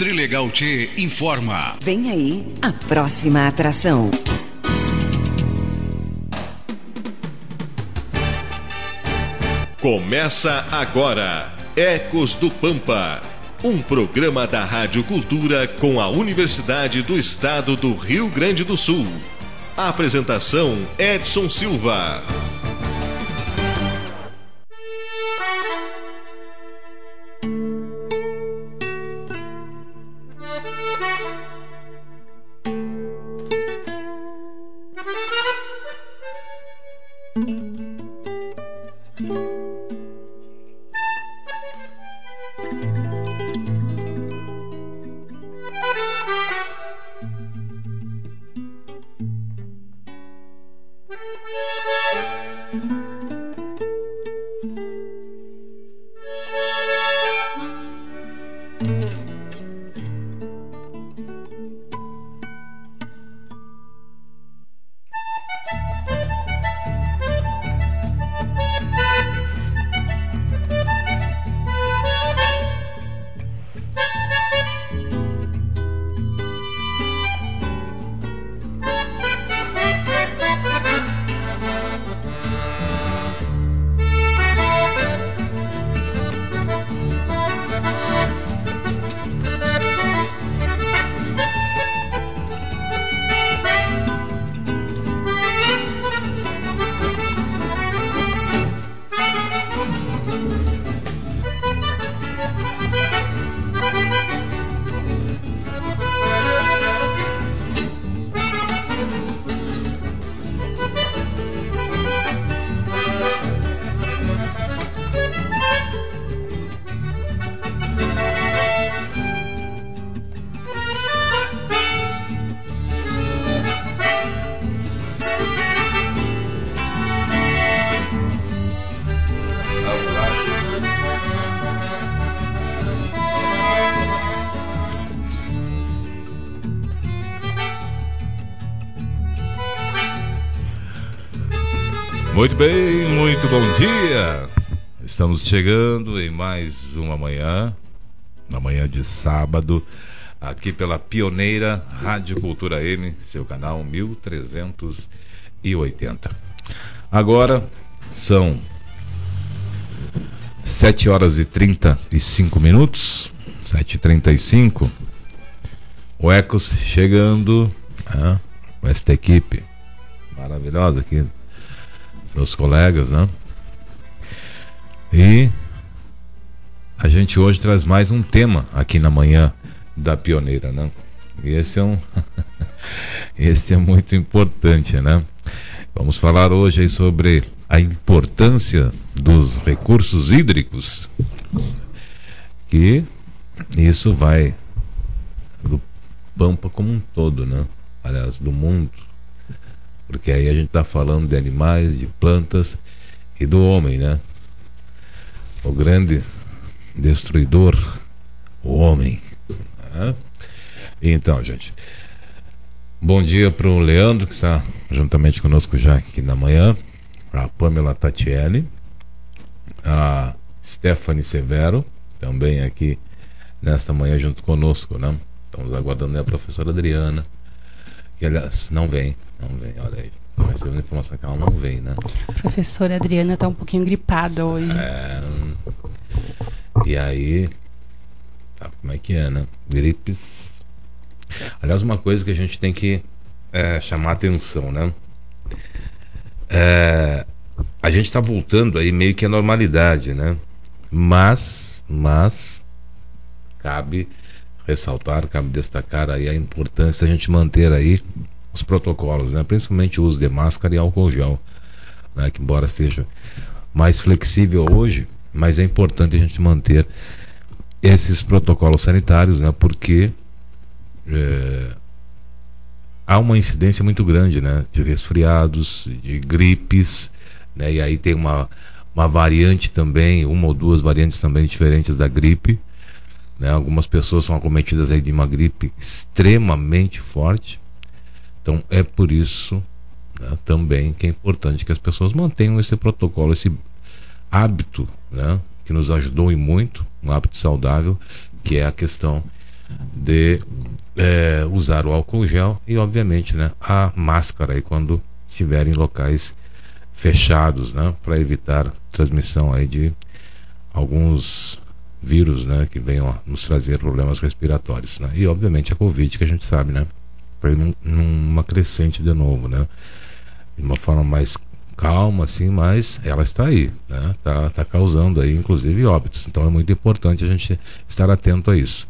Trilegal T informa. Vem aí a próxima atração. Começa agora Ecos do Pampa, um programa da Rádio Cultura com a Universidade do Estado do Rio Grande do Sul. A apresentação Edson Silva. Muito bem, muito bom dia. Estamos chegando em mais uma manhã, na manhã de sábado, aqui pela pioneira Rádio Cultura M, seu canal 1380. Agora são 7 horas e 35 minutos, 7h35. O Ecos chegando, né, com esta equipe maravilhosa aqui meus colegas, né? E a gente hoje traz mais um tema aqui na manhã da pioneira, né? E esse é um esse é muito importante, né? Vamos falar hoje sobre a importância dos recursos hídricos. Que isso vai do Pampa como um todo, né? Aliás, do mundo porque aí a gente está falando de animais, de plantas e do homem, né? O grande destruidor, o homem. Né? Então, gente. Bom dia para o Leandro, que está juntamente conosco já aqui na manhã, a Pamela Tatielli, a Stephanie Severo, também aqui nesta manhã junto conosco, né? Estamos aguardando a professora Adriana, que aliás não vem, não vem, olha aí. Mas a informação que ela não vem, né? A professora Adriana tá um pouquinho gripada hoje. É. E aí. Tá, como é que é, né? Gripes. Aliás, uma coisa que a gente tem que é, chamar atenção, né? É, a gente está voltando aí meio que à normalidade, né? Mas, mas, cabe ressaltar, cabe destacar aí a importância de a gente manter aí os protocolos, né? principalmente o uso de máscara e álcool gel, né? que embora seja mais flexível hoje, mas é importante a gente manter esses protocolos sanitários, né? porque é, há uma incidência muito grande né? de resfriados, de gripes, né? e aí tem uma, uma variante também, uma ou duas variantes também diferentes da gripe. Né? Algumas pessoas são acometidas aí de uma gripe extremamente forte, então é por isso né, também que é importante que as pessoas mantenham esse protocolo, esse hábito, né, que nos ajudou e muito, um hábito saudável, que é a questão de é, usar o álcool gel e, obviamente, né, a máscara aí quando estiver em locais fechados, né, para evitar transmissão aí de alguns vírus, né, que venham nos trazer problemas respiratórios, né, e obviamente a Covid que a gente sabe, né, para numa crescente de novo, né, de uma forma mais calma, assim, mas ela está aí, né, tá, tá causando aí, inclusive óbitos, então é muito importante a gente estar atento a isso.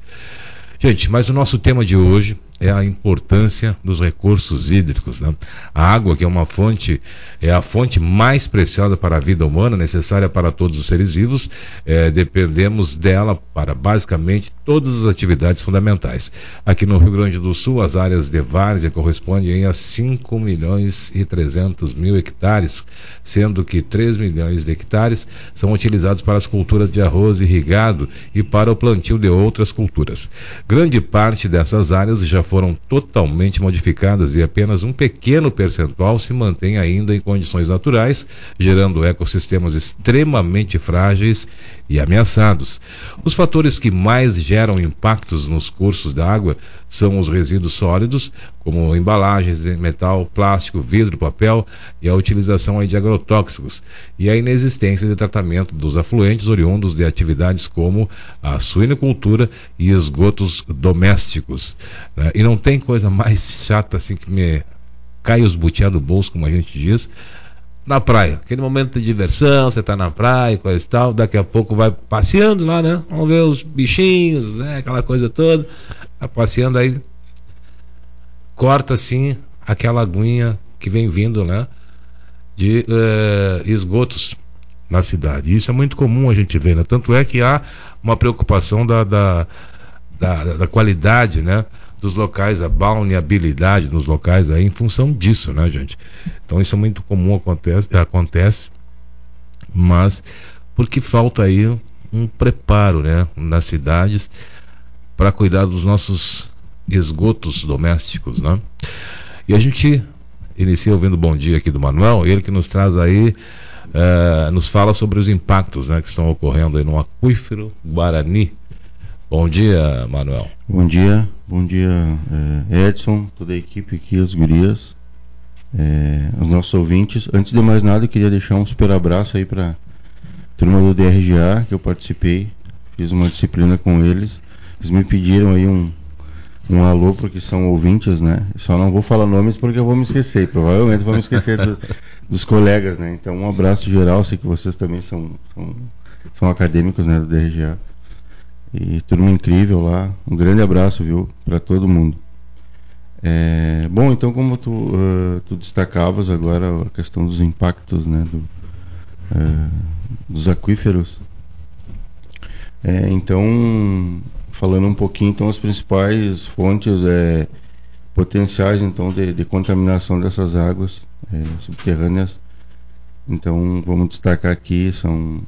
Gente, mas o nosso tema de hoje é a importância dos recursos hídricos. Né? A água, que é uma fonte, é a fonte mais preciosa para a vida humana, necessária para todos os seres vivos, é, dependemos dela para basicamente todas as atividades fundamentais. Aqui no Rio Grande do Sul, as áreas de várzea correspondem a 5 milhões e 300 mil hectares, sendo que 3 milhões de hectares são utilizados para as culturas de arroz irrigado e para o plantio de outras culturas. Grande parte dessas áreas já foram totalmente modificadas e apenas um pequeno percentual se mantém ainda em condições naturais, gerando ecossistemas extremamente frágeis e ameaçados. Os fatores que mais geram impactos nos cursos da água são os resíduos sólidos, como embalagens de metal, plástico, vidro, papel e a utilização de agrotóxicos, e a inexistência de tratamento dos afluentes oriundos de atividades como a suinocultura e esgotos domésticos. Né? E não tem coisa mais chata assim que me cai os butiá do bolso, como a gente diz, na praia. Aquele momento de diversão, você está na praia, coisa e tal, daqui a pouco vai passeando lá, né? Vamos ver os bichinhos, né? aquela coisa toda. Tá passeando aí, corta assim aquela aguinha que vem vindo, né? De uh, esgotos na cidade. Isso é muito comum a gente ver, né? Tanto é que há uma preocupação da, da, da, da qualidade, né? dos locais, a balneabilidade dos locais aí em função disso, né, gente? Então isso é muito comum, acontece, acontece mas porque falta aí um preparo, né, nas cidades para cuidar dos nossos esgotos domésticos, né? E a gente inicia ouvindo o bom dia aqui do Manuel, ele que nos traz aí, uh, nos fala sobre os impactos né, que estão ocorrendo aí no aquífero Guarani. Bom dia, Manuel. Bom dia, bom dia, eh, Edson, toda a equipe aqui, os gurias, é, os nossos ouvintes. Antes de mais nada, eu queria deixar um super abraço aí para turma do DRGA, que eu participei, fiz uma disciplina com eles. Eles me pediram aí um, um alô porque são ouvintes, né? Só não vou falar nomes porque eu vou me esquecer. Provavelmente vou me esquecer do, dos colegas, né? Então um abraço geral, sei que vocês também são, são, são acadêmicos né, do DRGA. E turma incrível lá. Um grande abraço, viu, para todo mundo. É, bom, então como tu, uh, tu destacavas agora a questão dos impactos, né, do, uh, dos aquíferos. É, então falando um pouquinho então as principais fontes é, potenciais então de, de contaminação dessas águas é, subterrâneas. Então vamos destacar aqui são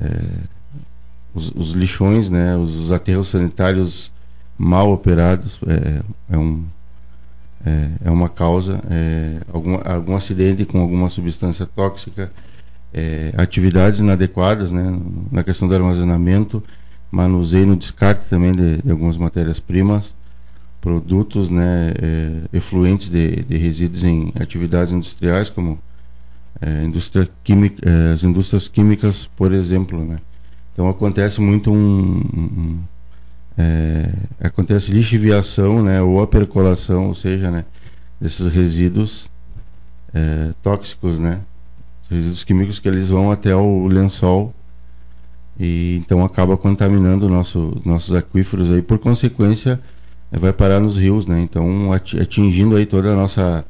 é, os, os, lixões né os, os, aterros sanitários mal operados é, é um é, é, uma causa é, algum, algum acidente com alguma substância tóxica atividades inadequadas né na questão do armazenamento manuseio no descarte também de, de algumas matérias-primas, produtos né, é, efluentes de, de, resíduos em atividades industriais, como é, indústria química, é, as indústrias químicas, por exemplo. Né? Então acontece muito um, um é, acontece lixiviação né, ou a percolação, ou seja, né, desses resíduos é, tóxicos, né, resíduos químicos que eles vão até o lençol e então acaba contaminando nosso, nossos aquíferos aí. Por consequência eh, vai parar nos rios né? Então atingindo aí toda a nossa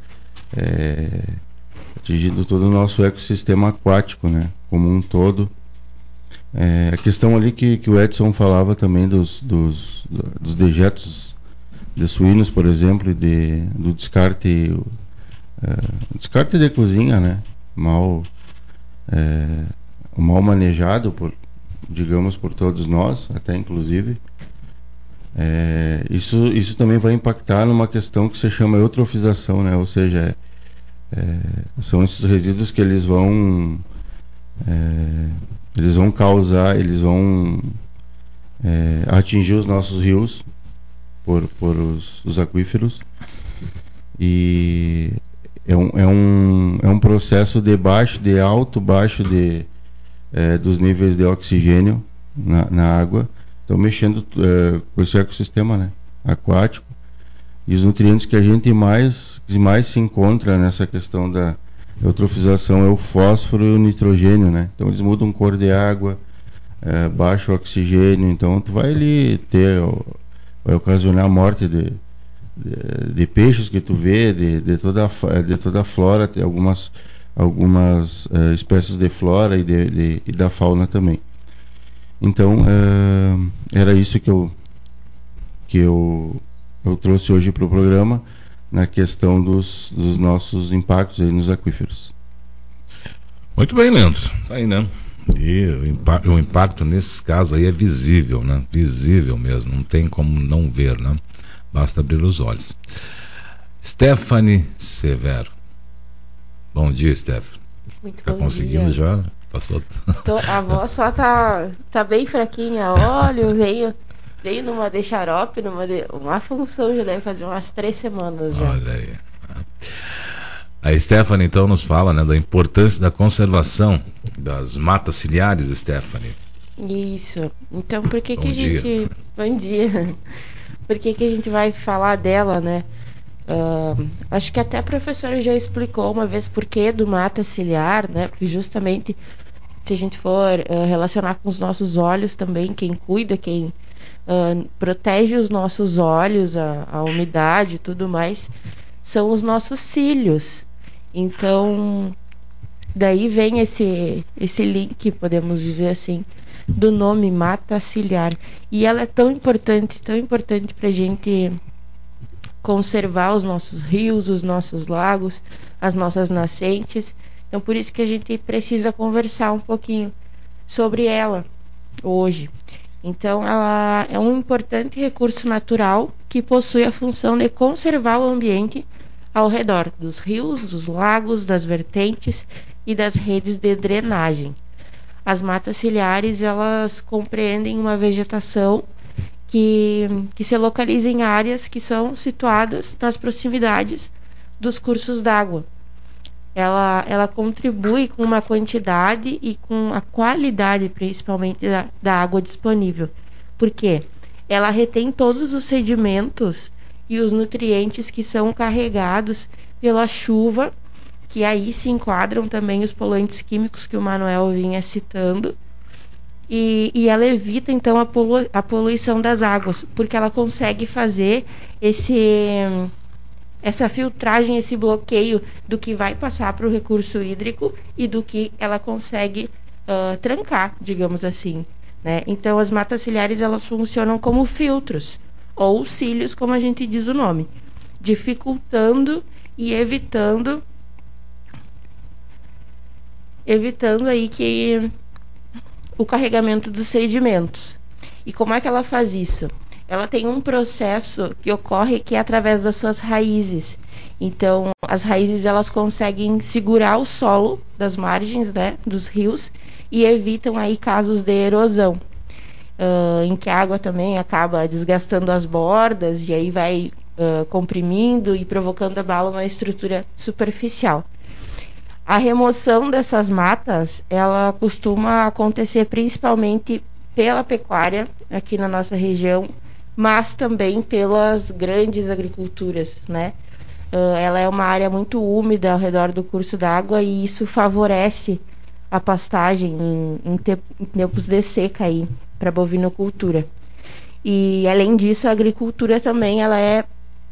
é, atingindo todo o nosso ecossistema aquático né? Como um todo. É, a questão ali que, que o Edson falava também dos, dos, dos dejetos de suínos por exemplo de, do descarte é, descarte de cozinha né? Mal mal manejado por, digamos, por todos nós, até inclusive. É, isso, isso também vai impactar numa questão que se chama eutrofização, né? ou seja, é, são esses resíduos que eles vão é, eles vão causar, eles vão é, atingir os nossos rios por, por os, os aquíferos e é um, é, um, é um processo de baixo, de alto, baixo de, é, dos níveis de oxigênio na, na água, então mexendo é, com esse ecossistema né, aquático. E os nutrientes que a gente mais, mais se encontra nessa questão da eutrofização é o fósforo e o nitrogênio, né? Então eles mudam cor de água, é, baixo oxigênio, então tu vai ali ter, vai ocasionar a morte de, de, de peixes que tu vê, de, de, toda, a, de toda a flora, tem algumas, algumas é, espécies de flora e, de, de, e da fauna também. Então é, era isso que eu que eu, eu trouxe hoje para o programa na questão dos, dos nossos impactos nos aquíferos. Muito bem, Leandro. Tá aí, né? E o, impa o, impacto nesses casos aí é visível, né? Visível mesmo, não tem como não ver, né? Basta abrir os olhos. Stephanie Severo. Bom dia, Stephanie. Muito tá bom conseguindo dia. já? Passou. Tô, a voz só tá, tá bem fraquinha. Olha, veio, veio numa de xarope, numa de, uma função já deve fazer umas três semanas já. Olha aí. A Stephanie então nos fala né, da importância da conservação das matas ciliares, Stephanie. Isso. Então por que, Bom que a dia. gente. Bom dia. Por que, que a gente vai falar dela, né? Ah, acho que até a professora já explicou uma vez por que do mata ciliar, né? Porque justamente se a gente for ah, relacionar com os nossos olhos também, quem cuida, quem ah, protege os nossos olhos, a, a umidade e tudo mais, são os nossos cílios. Então, daí vem esse, esse link, podemos dizer assim, do nome mata ciliar. E ela é tão importante, tão importante para a gente conservar os nossos rios, os nossos lagos, as nossas nascentes. Então, por isso que a gente precisa conversar um pouquinho sobre ela hoje. Então, ela é um importante recurso natural que possui a função de conservar o ambiente ao redor dos rios, dos lagos, das vertentes e das redes de drenagem. As matas ciliares elas compreendem uma vegetação que, que se localiza em áreas que são situadas nas proximidades dos cursos d'água. Ela, ela contribui com uma quantidade e com a qualidade, principalmente, da, da água disponível. Por quê? Ela retém todos os sedimentos e os nutrientes que são carregados pela chuva, que aí se enquadram também os poluentes químicos que o Manuel vinha citando. E, e ela evita então a, polu a poluição das águas, porque ela consegue fazer esse essa filtragem, esse bloqueio do que vai passar para o recurso hídrico e do que ela consegue uh, trancar, digamos assim. Né? Então, as matas ciliares elas funcionam como filtros ou cílios, como a gente diz o nome, dificultando e evitando evitando aí que o carregamento dos sedimentos. E como é que ela faz isso? Ela tem um processo que ocorre que é através das suas raízes. Então, as raízes elas conseguem segurar o solo das margens, né, dos rios e evitam aí casos de erosão, uh, em que a água também acaba desgastando as bordas e aí vai uh, comprimindo e provocando abalo na estrutura superficial. A remoção dessas matas, ela costuma acontecer principalmente pela pecuária aqui na nossa região, mas também pelas grandes agriculturas, né? Uh, ela é uma área muito úmida ao redor do curso d'água e isso favorece a pastagem em, em, te, em tempos de seca aí para bovinocultura. E além disso, a agricultura também ela é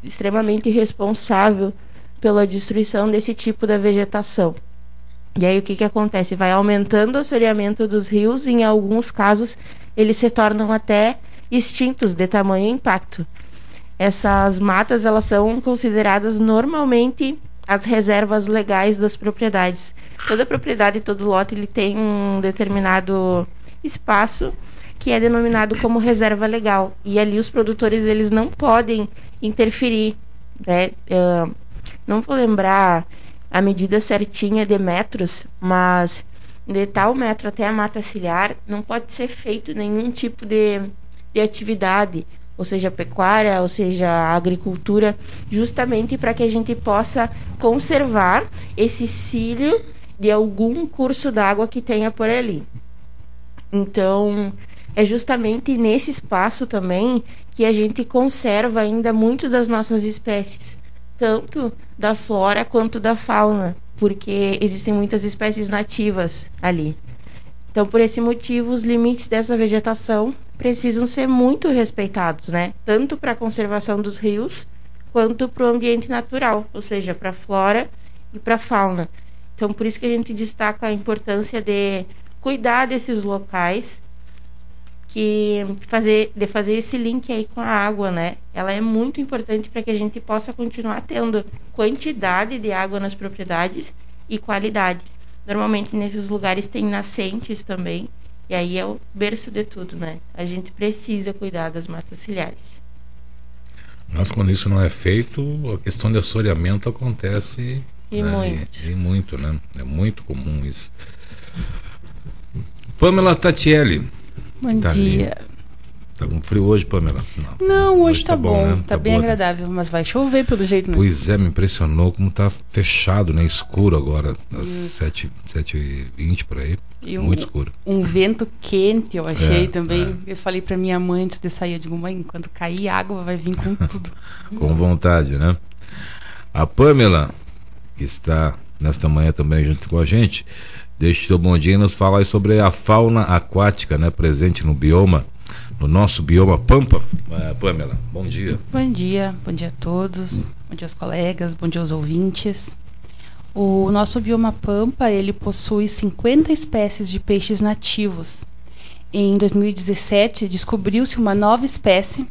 extremamente responsável pela destruição desse tipo de vegetação. E aí o que, que acontece? Vai aumentando o assoreamento dos rios e em alguns casos eles se tornam até extintos de tamanho impacto. Essas matas elas são consideradas normalmente as reservas legais das propriedades. Toda propriedade, todo lote, ele tem um determinado espaço que é denominado como reserva legal. E ali os produtores eles não podem interferir. Né? Uh, não vou lembrar a medida certinha de metros, mas de tal metro até a mata ciliar não pode ser feito nenhum tipo de, de atividade ou seja, pecuária, ou seja, agricultura, justamente para que a gente possa conservar esse cílio de algum curso d'água que tenha por ali. Então, é justamente nesse espaço também que a gente conserva ainda muito das nossas espécies, tanto da flora quanto da fauna, porque existem muitas espécies nativas ali. Então, por esse motivo, os limites dessa vegetação precisam ser muito respeitados, né? Tanto para a conservação dos rios quanto para o ambiente natural, ou seja, para a flora e para a fauna. Então, por isso que a gente destaca a importância de cuidar desses locais, que fazer de fazer esse link aí com a água, né? Ela é muito importante para que a gente possa continuar tendo quantidade de água nas propriedades e qualidade. Normalmente nesses lugares tem nascentes também, e aí é o berço de tudo, né? A gente precisa cuidar das matas ciliares. Mas quando isso não é feito, a questão de assoreamento acontece e né? muito. E, e, muito, né? É muito comum isso. Pamela Tatielli. Bom tá dia. Ali. Tá com frio hoje, Pamela? Não, Não hoje, hoje tá, tá bom, né? tá, tá, bem boa, agradável, mas vai chover pelo jeito, né? Pois é, me impressionou como tá fechado, né? Escuro agora, às 7 e 20 por aí. E muito um, escuro. Um vento quente, eu achei é, também. É. Eu falei pra minha mãe antes de sair, digo, mãe, quando cair água vai vir com tudo. com vontade, né? A Pamela, que está nesta manhã também junto com a gente, deixe seu bom dia nos falar sobre a fauna aquática, né? Presente no bioma no nosso bioma Pampa. Uh, Pamela, bom dia. Bom dia, bom dia a todos, bom dia aos colegas, bom dia aos ouvintes. O nosso bioma Pampa, ele possui 50 espécies de peixes nativos. Em 2017, descobriu-se uma nova espécie,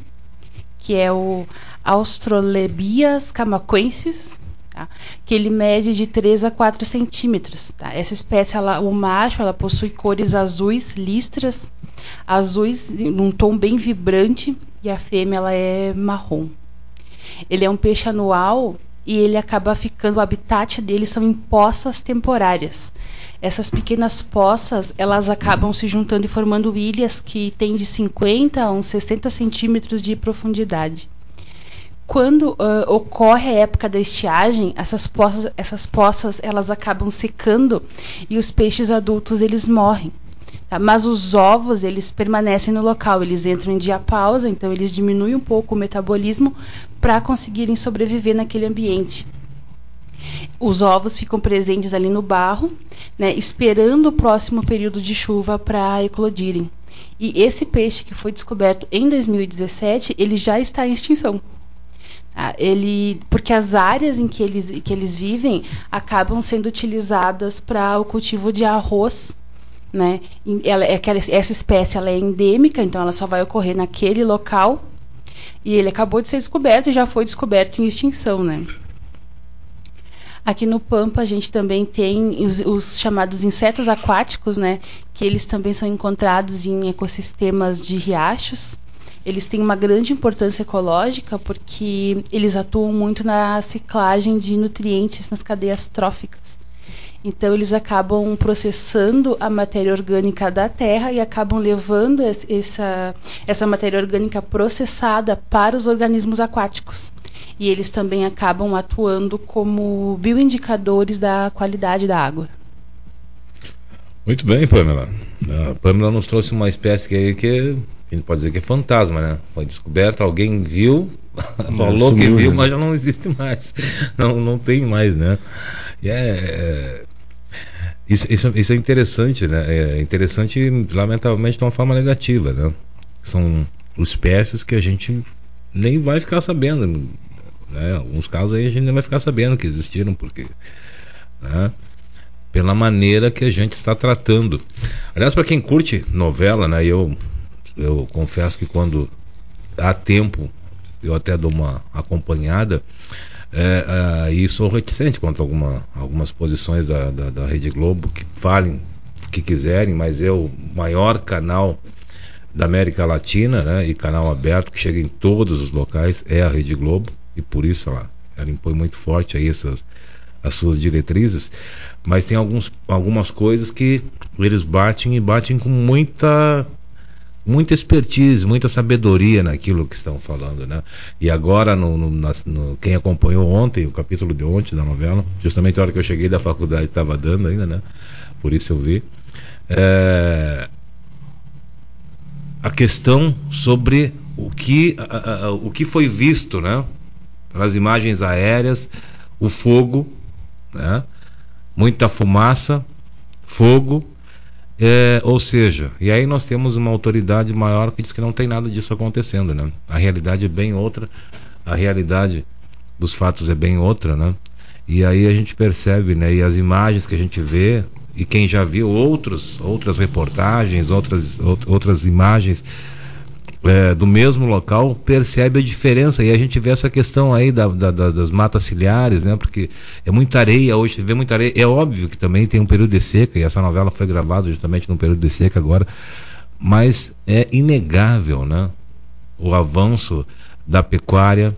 que é o Austrolebias camaquensis, tá? que ele mede de 3 a 4 centímetros. Tá? Essa espécie, ela, o macho, ela possui cores azuis, listras, azuis num tom bem vibrante e a fêmea ela é marrom. Ele é um peixe anual e ele acaba ficando o habitat dele são em poças temporárias. Essas pequenas poças, elas acabam se juntando e formando ilhas que têm de 50 a uns 60 centímetros de profundidade. Quando uh, ocorre a época da estiagem, essas poças, essas poças elas acabam secando e os peixes adultos eles morrem. Tá? Mas os ovos, eles permanecem no local, eles entram em diapausa, então eles diminuem um pouco o metabolismo para conseguirem sobreviver naquele ambiente. Os ovos ficam presentes ali no barro, né, esperando o próximo período de chuva para eclodirem. E esse peixe que foi descoberto em 2017, ele já está em extinção. Tá? ele, porque as áreas em que eles, que eles vivem acabam sendo utilizadas para o cultivo de arroz né? Ela, é essa espécie ela é endêmica, então ela só vai ocorrer naquele local. E ele acabou de ser descoberto e já foi descoberto em extinção, né? Aqui no Pampa a gente também tem os, os, chamados insetos aquáticos, né? Que eles também são encontrados em ecossistemas de riachos. Eles têm uma grande importância ecológica porque eles atuam muito na ciclagem de nutrientes nas cadeias tróficas. Então eles acabam processando a matéria orgânica da terra e acabam levando essa, essa matéria orgânica processada para os organismos aquáticos. E eles também acabam atuando como bioindicadores da qualidade da água. Muito bem, Pamela. A Pamela nos trouxe uma espécie que, que a gente pode dizer que é fantasma, né? Foi descoberta, alguém viu, falou sumiu, que viu, né? mas já não existe mais. Não, não tem mais, né? E é, é isso, isso, isso é interessante, né? É interessante, lamentavelmente, de uma forma negativa, né? São espécies que a gente nem vai ficar sabendo. Né? Alguns casos aí a gente nem vai ficar sabendo que existiram, porque. Né? Pela maneira que a gente está tratando. Aliás, para quem curte novela, né? Eu, eu confesso que quando há tempo eu até dou uma acompanhada é, é, e sou reticente quanto a alguma, algumas posições da, da, da, Rede Globo que falem o que quiserem, mas é o maior canal da América Latina né, e canal aberto que chega em todos os locais é a Rede Globo e por isso ela, ela impõe muito forte aí essas, as suas diretrizes, mas tem alguns, algumas coisas que eles batem e batem com muita muita expertise, muita sabedoria naquilo que estão falando, né? E agora, no, no, no, quem acompanhou ontem, o capítulo de ontem da novela, justamente a hora que eu cheguei da faculdade estava dando ainda, né? Por isso eu vi. É, a questão sobre o que, a, a, o que foi visto, né? Pelas imagens aéreas, o fogo, né? Muita fumaça, fogo, é, ou seja, e aí nós temos uma autoridade maior que diz que não tem nada disso acontecendo, né? A realidade é bem outra, a realidade dos fatos é bem outra, né? E aí a gente percebe, né? E as imagens que a gente vê e quem já viu outros, outras reportagens, outras, outras imagens é, do mesmo local percebe a diferença e a gente vê essa questão aí da, da, da, das matas ciliares, né? Porque é muita areia hoje, vê muita areia. É óbvio que também tem um período de seca e essa novela foi gravada justamente num período de seca agora, mas é inegável, né? O avanço da pecuária,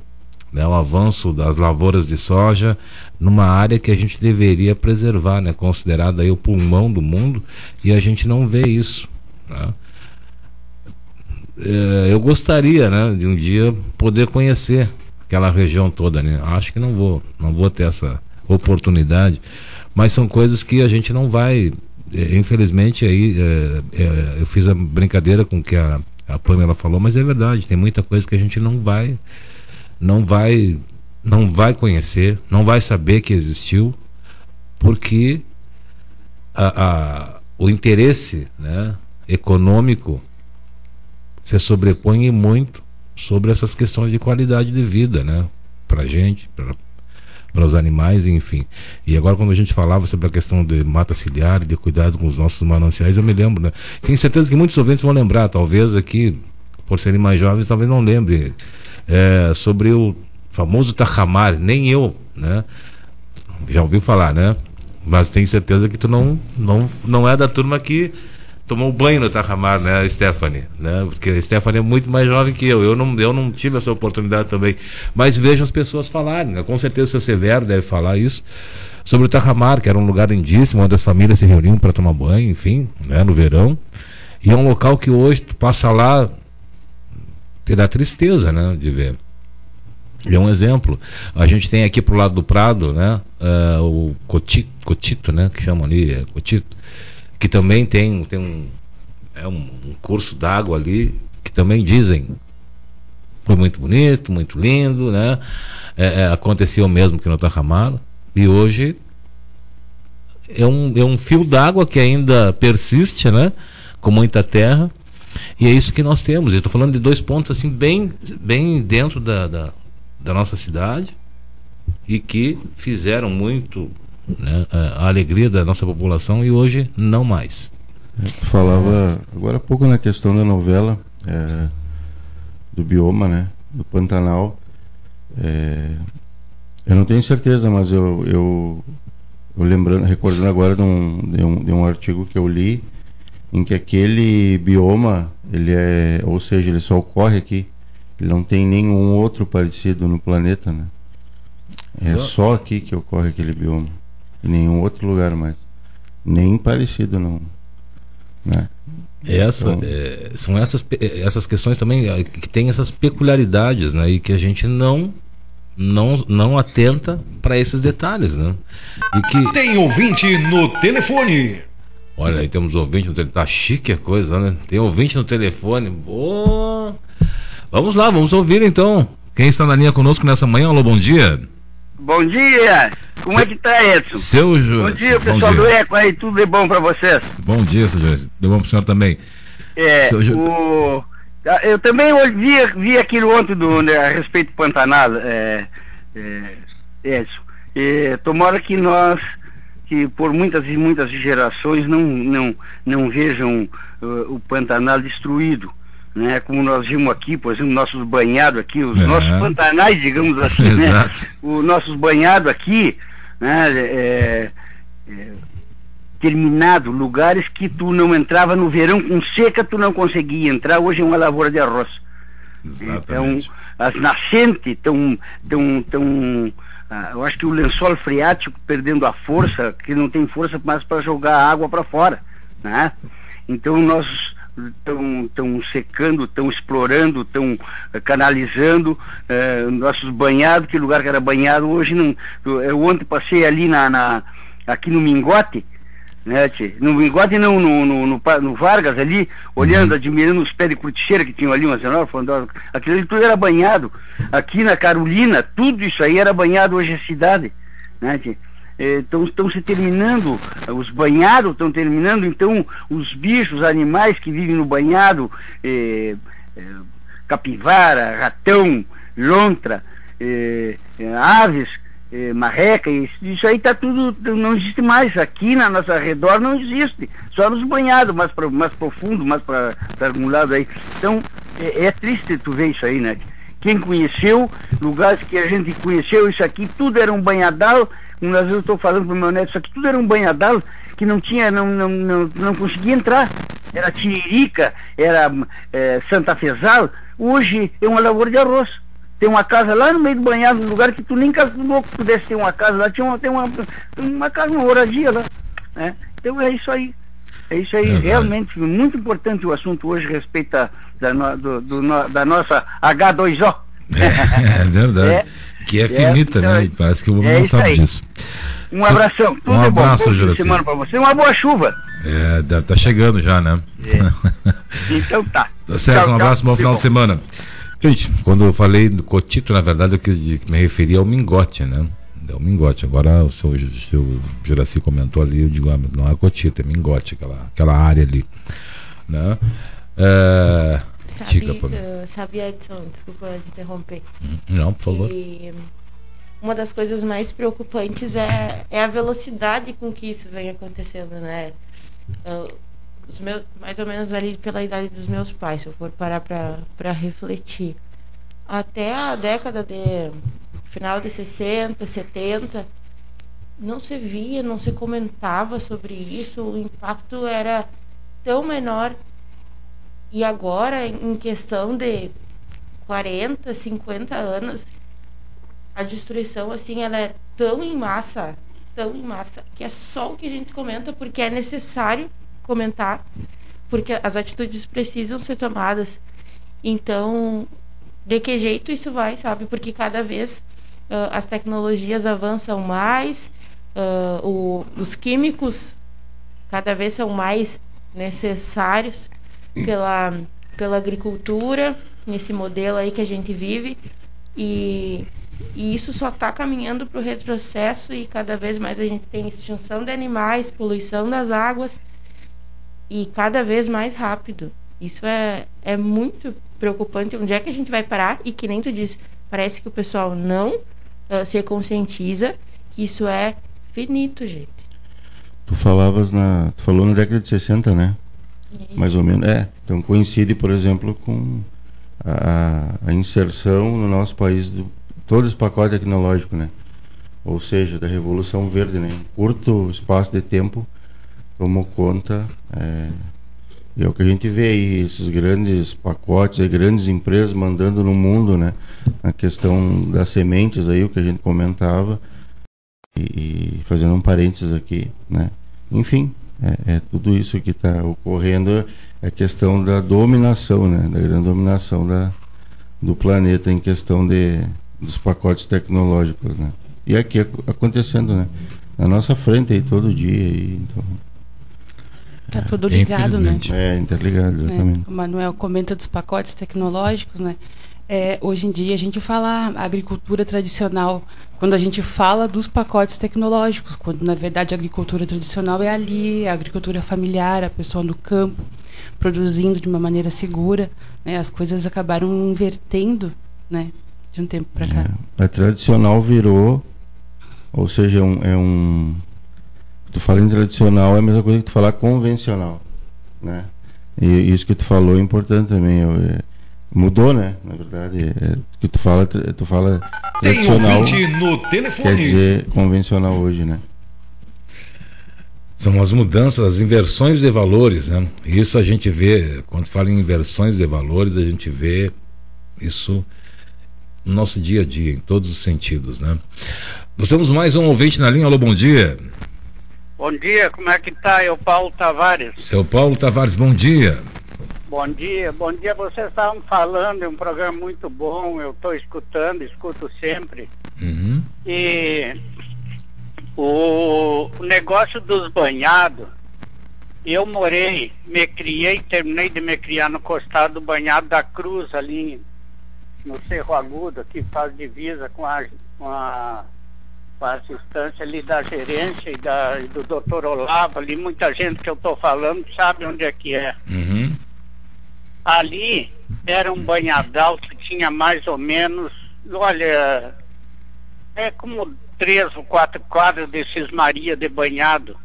né? O avanço das lavouras de soja numa área que a gente deveria preservar, né? Considerada aí o pulmão do mundo e a gente não vê isso, né? É, eu gostaria, né, de um dia poder conhecer aquela região toda, né? Acho que não vou, não vou ter essa oportunidade, mas são coisas que a gente não vai, é, infelizmente aí é, eu fiz a brincadeira com que a, a Pamela falou, mas é verdade, tem muita coisa que a gente não vai, não vai, não vai conhecer, não vai saber que existiu, porque a, a, o interesse, né, econômico se sobrepõe muito sobre essas questões de qualidade de vida, né? Para gente, para os animais, enfim. E agora, quando a gente falava sobre a questão de mata ciliar, de cuidado com os nossos mananciais, eu me lembro, né? Tenho certeza que muitos ouvintes vão lembrar, talvez aqui, por serem mais jovens, talvez não lembrem, é, sobre o famoso Tajamar, nem eu, né? Já ouviu falar, né? Mas tenho certeza que tu não, não, não é da turma que tomou banho no Tajamar, né, Stephanie, né? Porque a Stephanie é muito mais jovem que eu. Eu não, eu não tive essa oportunidade também. Mas vejo as pessoas falarem, né? Com certeza o seu Severo deve falar isso sobre o Tajamar, que era um lugar lindíssimo, onde as famílias se reuniam para tomar banho, enfim, né, no verão. E é um local que hoje tu passa lá, te dá tristeza, né, de ver. E é um exemplo. A gente tem aqui pro lado do Prado, né, uh, o Cotito, Cotito, né, que chamam ali, é Cotito que também tem, tem um, é um, um curso d'água ali, que também dizem foi muito bonito, muito lindo, né? É, é, aconteceu mesmo que no Tajamar, e hoje é um, é um fio d'água que ainda persiste, né? Com muita terra, e é isso que nós temos. Estou falando de dois pontos assim bem, bem dentro da, da, da nossa cidade e que fizeram muito né, a alegria da nossa população e hoje não mais. Tu falava agora há pouco na questão da novela é, do bioma, né, do Pantanal. É, eu não tenho certeza, mas eu, eu, eu, lembrando, recordando agora de um, de um, de um artigo que eu li em que aquele bioma, ele é, ou seja, ele só ocorre aqui. Ele não tem nenhum outro parecido no planeta, né? É só aqui que ocorre aquele bioma em nenhum outro lugar mais. Nem parecido, não. Né? Essa, então, é, são essas, essas questões também é, que tem essas peculiaridades, né? E que a gente não não, não atenta para esses detalhes, né? E que tem ouvinte no telefone. Olha, aí temos ouvinte no telefone. Tá chique a coisa, né? Tem ouvinte no telefone. Oh. Vamos lá, vamos ouvir então. Quem está na linha conosco nessa manhã? Alô, bom dia. Bom dia! Como é que tá, Edson? Seu Júlio. Bom dia, pessoal bom dia. do Eco aí, tudo de bom para vocês? Bom dia, seu Júlio. De bom pro senhor também. É, o... eu também vi, vi aquilo ontem do, né, a respeito do Pantanal, é, é, Edson. É, tomara que nós, que por muitas e muitas gerações, não, não, não vejam uh, o Pantanal destruído né? Como nós vimos aqui, por exemplo, nossos banhados aqui, os é. nossos pantanais, digamos assim, né? Os nossos banhados aqui, né? É, é, terminado, lugares que tu não entrava no verão com seca, tu não conseguia entrar, hoje é uma lavoura de arroz. Exatamente. Então, as nascentes estão tão, tão, ah, eu acho que o lençol freático perdendo a força, que não tem força mais para jogar água para fora, né? Então nós estão secando, estão explorando, estão eh, canalizando eh, nossos banhados, que lugar que era banhado hoje não. Eu ontem passei ali na, na aqui no Mingote, né, tchê? No Mingote não, no, no, no, no Vargas ali, olhando, uhum. admirando os pés de curticheira que tinham ali, uma senhora falando, aquilo ali tudo era banhado. Aqui na Carolina, tudo isso aí era banhado hoje a cidade, né, tchê? Estão se terminando, os banhados estão terminando, então os bichos, os animais que vivem no banhado, eh, eh, capivara, ratão, lontra, eh, aves, marreca, isso, isso aí está tudo, não existe mais. Aqui na nossa redor não existe, só nos banhados, mais, pra, mais profundo, mais para algum lado aí. Então é, é triste tu ver isso aí, né? Quem conheceu, lugares que a gente conheceu, isso aqui, tudo era um banhadal, às vezes eu estou falando para o meu neto, isso aqui tudo era um banhadal que não tinha, não, não, não, não conseguia entrar. Era Tiririca, era é, Santa Fezal, hoje é uma lavoura de arroz. Tem uma casa lá no meio do banhado, num lugar que tu nem calculou que pudesse ter uma casa lá, tinha uma, tem uma, uma casa, uma moradia lá. Né? Então é isso aí. É isso aí, realmente muito importante o assunto hoje respeito da, do, do, da nossa H2O. É, é verdade. É, que é, é finita, então, né? Parece que o homem é não sabe aí. disso. Um abração. Tudo um abraço, bom. semana para você. Uma boa chuva. É, deve estar tá chegando já, né? É. Então tá. tá certo, tchau, um abraço, tchau, bom final bom. de semana. Gente, quando eu falei do cotito, na verdade, eu quis me referir ao mingote, né? É o mingote. Agora o seu, seu Juraci comentou ali, eu digo, ah, não é cotito, é mingote, aquela, aquela área ali. Né? É, Sabe, uh, sabe, Edson, desculpa te interromper. Não, por favor. E uma das coisas mais preocupantes é, é a velocidade com que isso vem acontecendo, né? Uh, os meus, mais ou menos ali pela idade dos meus pais, se eu for parar para refletir. Até a década de final de 60, 70, não se via, não se comentava sobre isso, o impacto era tão menor e agora, em questão de 40, 50 anos, a destruição, assim, ela é tão em massa, tão em massa, que é só o que a gente comenta porque é necessário comentar, porque as atitudes precisam ser tomadas. Então, de que jeito isso vai, sabe? Porque cada vez uh, as tecnologias avançam mais, uh, o, os químicos cada vez são mais necessários pela, pela agricultura, nesse modelo aí que a gente vive. E, e isso só está caminhando para o retrocesso e cada vez mais a gente tem extinção de animais, poluição das águas e cada vez mais rápido. Isso é, é muito preocupante. Onde é que a gente vai parar? E que nem tu disse, parece que o pessoal não uh, se conscientiza que isso é finito, gente. Tu falavas na. Tu falou na década de 60, né? Mais ou menos. É. Então coincide, por exemplo, com a, a inserção no nosso país de todo esse pacote tecnológico, né? Ou seja, da Revolução Verde, né? Em curto espaço de tempo, tomou conta. É, e é o que a gente vê aí, esses grandes pacotes, e grandes empresas mandando no mundo, né? A questão das sementes aí, o que a gente comentava. E, e fazendo um parênteses aqui, né? Enfim, é, é tudo isso que está ocorrendo é questão da dominação, né, da grande dominação da, do planeta em questão de, dos pacotes tecnológicos, né. E aqui acontecendo, né, na nossa frente aí todo dia, aí, então... Tá tudo ligado, né? É, interligado, exatamente. É, o Manuel comenta dos pacotes tecnológicos, né? É, hoje em dia a gente fala agricultura tradicional quando a gente fala dos pacotes tecnológicos, quando na verdade a agricultura tradicional é ali, a agricultura familiar, a pessoa no campo produzindo de uma maneira segura, né? As coisas acabaram invertendo, né? De um tempo para cá. É, a tradicional virou, ou seja, é um, é um tu fala em tradicional é a mesma coisa que tu falar convencional, né? E isso que tu falou é importante também. Eu, é, Mudou, né? Na verdade, é, que tu fala, tu fala tradicional. no telefone. Quer dizer convencional hoje, né? São as mudanças, as inversões de valores, né? Isso a gente vê, quando fala em inversões de valores, a gente vê isso no nosso dia a dia, em todos os sentidos, né? Nós temos mais um ouvinte na linha, alô, bom dia. Bom dia, como é que tá? É o Paulo Tavares. Seu Paulo Tavares, bom dia. Bom dia, bom dia. Vocês estavam falando, é um programa muito bom, eu estou escutando, escuto sempre. Uhum. E o, o negócio dos banhados, eu morei, me criei, terminei de me criar no costado do banhado da Cruz, ali no Cerro Agudo, que faz divisa com a, com a, com a assistência ali da gerência e, da, e do doutor Olavo, ali muita gente que eu estou falando sabe onde é que é. Uhum. Ali era um banhadal que tinha mais ou menos, olha, é como três ou quatro quadros desses Maria de banhado,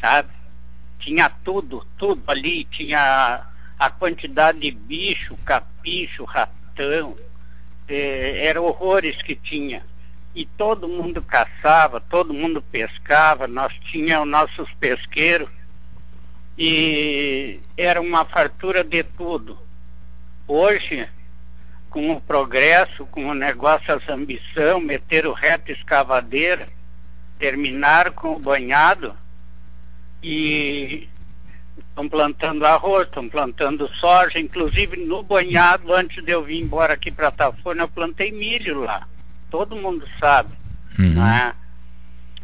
sabe? Tinha tudo, tudo ali, tinha a quantidade de bicho, capicho, ratão, eh, eram horrores que tinha. E todo mundo caçava, todo mundo pescava, nós tínhamos nossos pesqueiros e era uma fartura de tudo. Hoje, com o progresso, com o negócio, as ambição, meter o reto escavadeira, terminar com o banhado e estão plantando arroz, estão plantando soja, inclusive no banhado, antes de eu vir embora aqui para Tafona, eu plantei milho lá. Todo mundo sabe. Uhum. Né?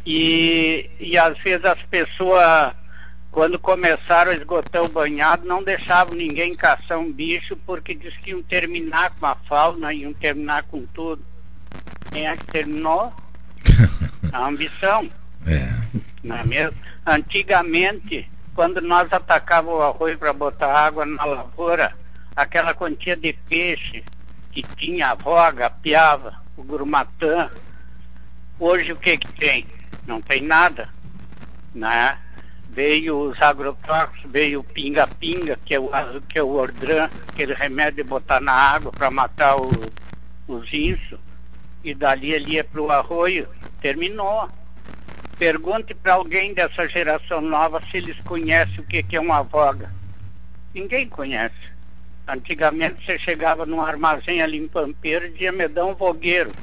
E, e às vezes as pessoas, quando começaram a esgotar o banhado, não deixavam ninguém caçar um bicho porque diz que iam terminar com a fauna, iam terminar com tudo. Quem é que terminou? A ambição, É. não é mesmo? Antigamente, quando nós atacávamos o arroz para botar água na lavoura, aquela quantia de peixe que tinha a voga, a piava, o grumatã, hoje o que que tem? Não tem nada, né? Veio os agrotóxicos, veio o pinga-pinga, que é o que é o ordran, aquele remédio de botar na água para matar o, os insos, e dali ele ia para o arroio, terminou. Pergunte para alguém dessa geração nova se eles conhecem o que, que é uma voga. Ninguém conhece. Antigamente você chegava num armazém ali em Pampeiro e dizia me dá um vogueiro.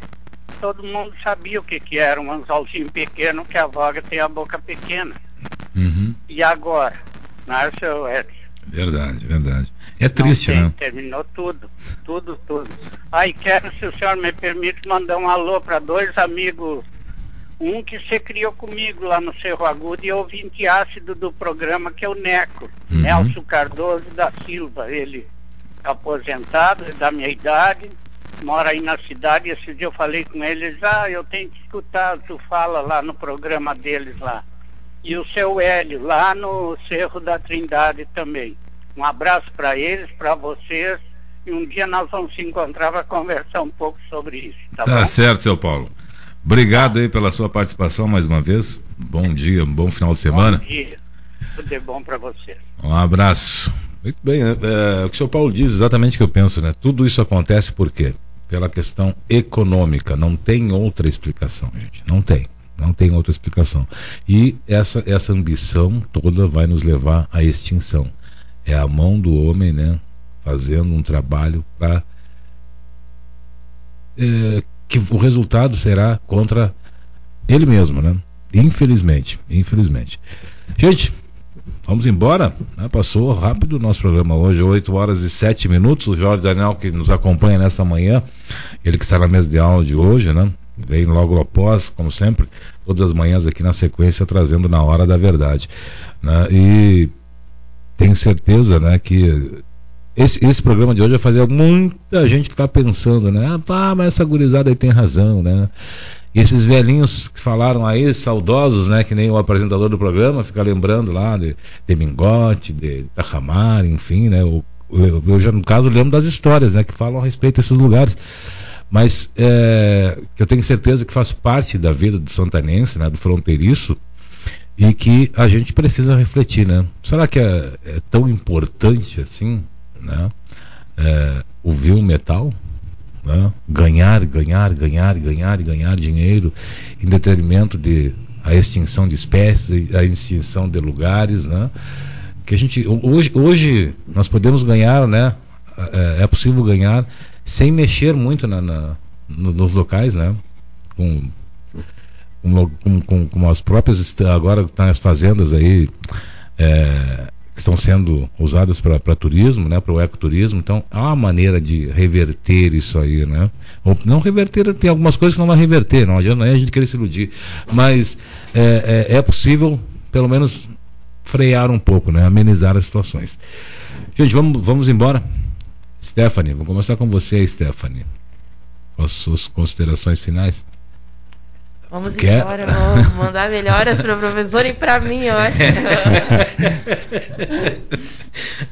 Todo mundo sabia o que, que era um anzolzinho pequeno, que a voga tem a boca pequena. Uhum. E agora? Não é, seu Edson? Verdade, verdade. É triste, Não né? Terminou tudo, tudo, tudo. Aí quero, se o senhor me permite, mandar um alô para dois amigos. Um que se criou comigo lá no Cerro Agudo e ouvinte ácido do programa, que é o Neco, Uhum. Nelson Cardoso da Silva. Ele é aposentado, é da minha idade, mora aí na cidade. Esse dia eu falei com eles, ah, eu tenho que escutar, tu fala lá no programa deles lá. E o seu Hélio, lá no Cerro da Trindade também. Um abraço para eles, para vocês. E um dia nós vamos se encontrar para conversar um pouco sobre isso, tá, Tá certo, seu Paulo. Obrigado aí pela sua participação mais uma vez. Bom dia, um bom final de semana. Bom dia. Tudo de bom para vocês. Um abraço. Muito bem, é, é, o que o senhor Paulo diz exatamente o que eu penso, né? Tudo isso acontece por quê? Pela questão econômica. Não tem outra explicação, gente. Não tem. Não tem outra explicação. E essa, essa ambição toda vai nos levar à extinção. É a mão do homem, né? Fazendo um trabalho para. que o resultado será contra ele mesmo, né? Infelizmente. Infelizmente. Gente, Vamos embora, né? passou rápido o nosso programa hoje, 8 horas e 7 minutos. O Jorge Daniel que nos acompanha nesta manhã, ele que está na mesa de de hoje, né? Vem logo após, como sempre, todas as manhãs aqui na sequência, trazendo na hora da verdade. Né? E tenho certeza né, que esse, esse programa de hoje vai fazer muita gente ficar pensando, né? Ah, mas essa gurizada aí tem razão, né? E esses velhinhos que falaram aí, saudosos, né? Que nem o apresentador do programa, fica lembrando lá de, de Mingote, de Tajamar, enfim, né? Eu, eu, eu já, no caso, lembro das histórias, né? Que falam a respeito desses lugares. Mas é, que eu tenho certeza que faz parte da vida do santanense, né? Do fronteiriço, e que a gente precisa refletir, né? Será que é, é tão importante assim, né? É, ouvir o metal? Né? Ganhar, ganhar, ganhar, ganhar, ganhar dinheiro em detrimento de a extinção de espécies, a extinção de lugares, né? Que a gente hoje, hoje nós podemos ganhar, né? É, é possível ganhar sem mexer muito na, na no, nos locais, né? Com, com, com, com as próprias agora estão as fazendas aí é, estão sendo usadas para turismo, né, para o ecoturismo. Então, há uma maneira de reverter isso aí, né? Ou não reverter, tem algumas coisas que não vai reverter, não adianta a gente querer se iludir. Mas é, é, é possível, pelo menos, frear um pouco, né? Amenizar as situações. Gente, vamos, vamos embora. Stephanie, vou começar com você, Stephanie. Com as suas considerações finais. Vamos Quer? embora, vou mandar melhoras para o professor e para mim, eu acho.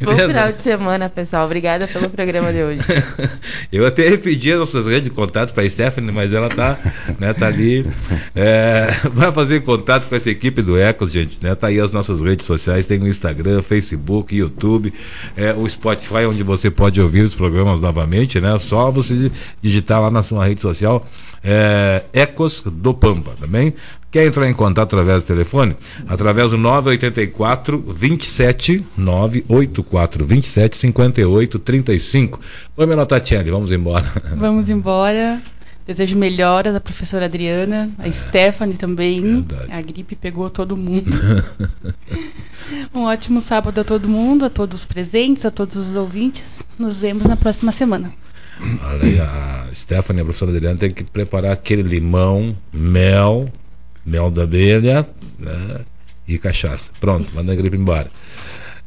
Bom final de semana, pessoal. Obrigada pelo programa de hoje. Eu até repeti as nossas redes de contato para a Stephanie, mas ela tá, né, tá ali. É, vai fazer contato com essa equipe do Ecos, gente. Né? Tá aí as nossas redes sociais, tem o Instagram, Facebook, YouTube, é, o Spotify, onde você pode ouvir os programas novamente, né? Só você digitar lá na sua rede social é, Ecos do Pampa, também. Tá Quer entrar em contato através do telefone? Através do 984 27 984 27 58 35. Pamela Tatiane, vamos embora. Vamos embora. Desejo melhoras à professora Adriana, a é, Stephanie também. Verdade. A gripe pegou todo mundo. um ótimo sábado a todo mundo, a todos os presentes, a todos os ouvintes. Nos vemos na próxima semana. Aí, a Stephanie, a professora Adriana, tem que preparar aquele limão, mel, mel da abelha né, e cachaça. Pronto, manda a gripe embora.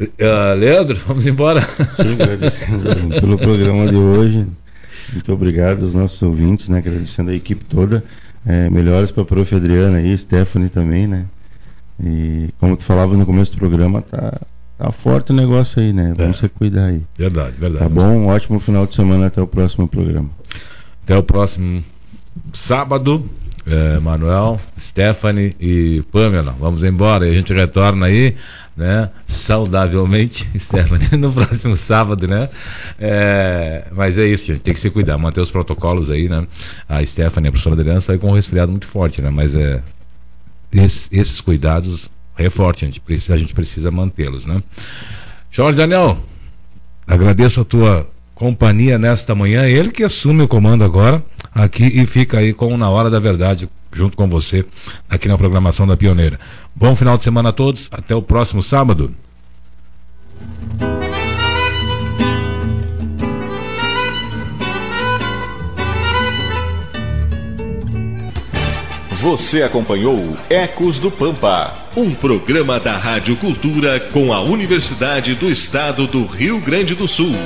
Uh, Leandro, vamos embora. Sim, agradecendo pelo programa de hoje. Muito obrigado aos nossos ouvintes, né? Agradecendo a equipe toda. É, melhores para a prof. Adriana e Stephanie também, né? E como tu falava no começo do programa, tá, Tá forte o negócio aí, né? Vamos é. se cuidar aí. Verdade, verdade. Tá bom? Um ótimo final de semana. Até o próximo programa. Até o próximo sábado. É, Manuel, Stephanie e Pamela. Vamos embora e a gente retorna aí, né? Saudavelmente, Stephanie, no próximo sábado, né? É, mas é isso, gente. Tem que se cuidar, manter os protocolos aí, né? A Stephanie, a professora Adriana, está aí com um resfriado muito forte, né? Mas é, esses, esses cuidados é forte, a gente precisa, a gente precisa mantê-los, né? Jorge Daniel, agradeço a tua companhia nesta manhã, ele que assume o comando agora aqui e fica aí com Na Hora da Verdade, junto com você, aqui na programação da Pioneira. Bom final de semana a todos, até o próximo sábado. Você acompanhou Ecos do Pampa, um programa da Rádio Cultura com a Universidade do Estado do Rio Grande do Sul.